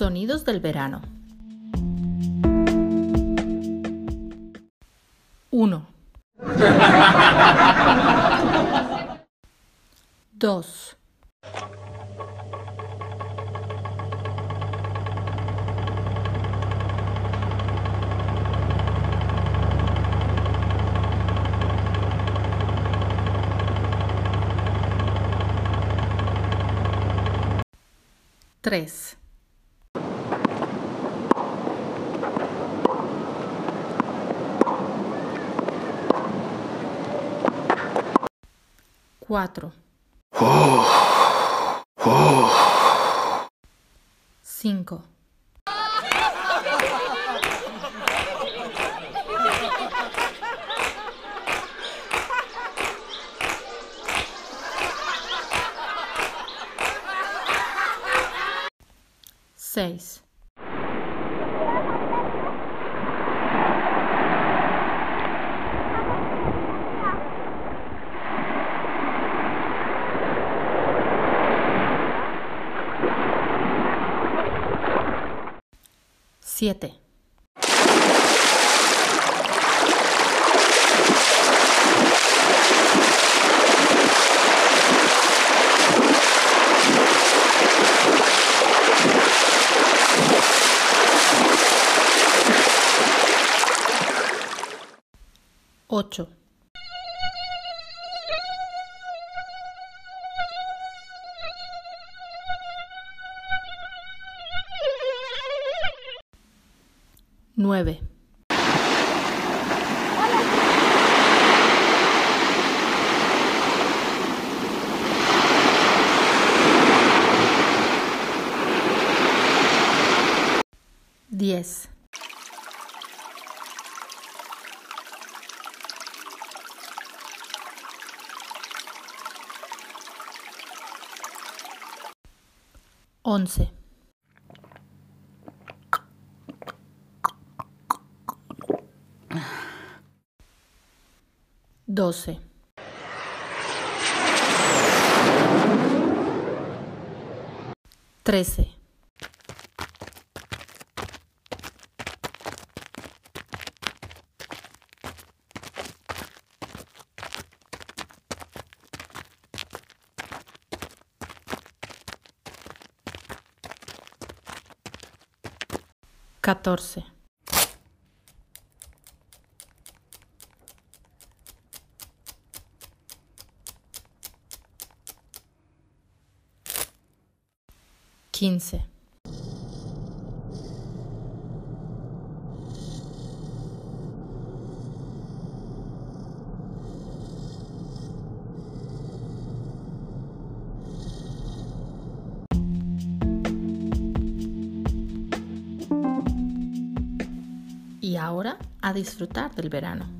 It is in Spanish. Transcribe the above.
Sonidos del verano. 1. 2. 3. 4. 5. 6. 7. 8. 9. 10. 11. 12. 13. 14. 15. 'Y ahora a disfrutar del verano.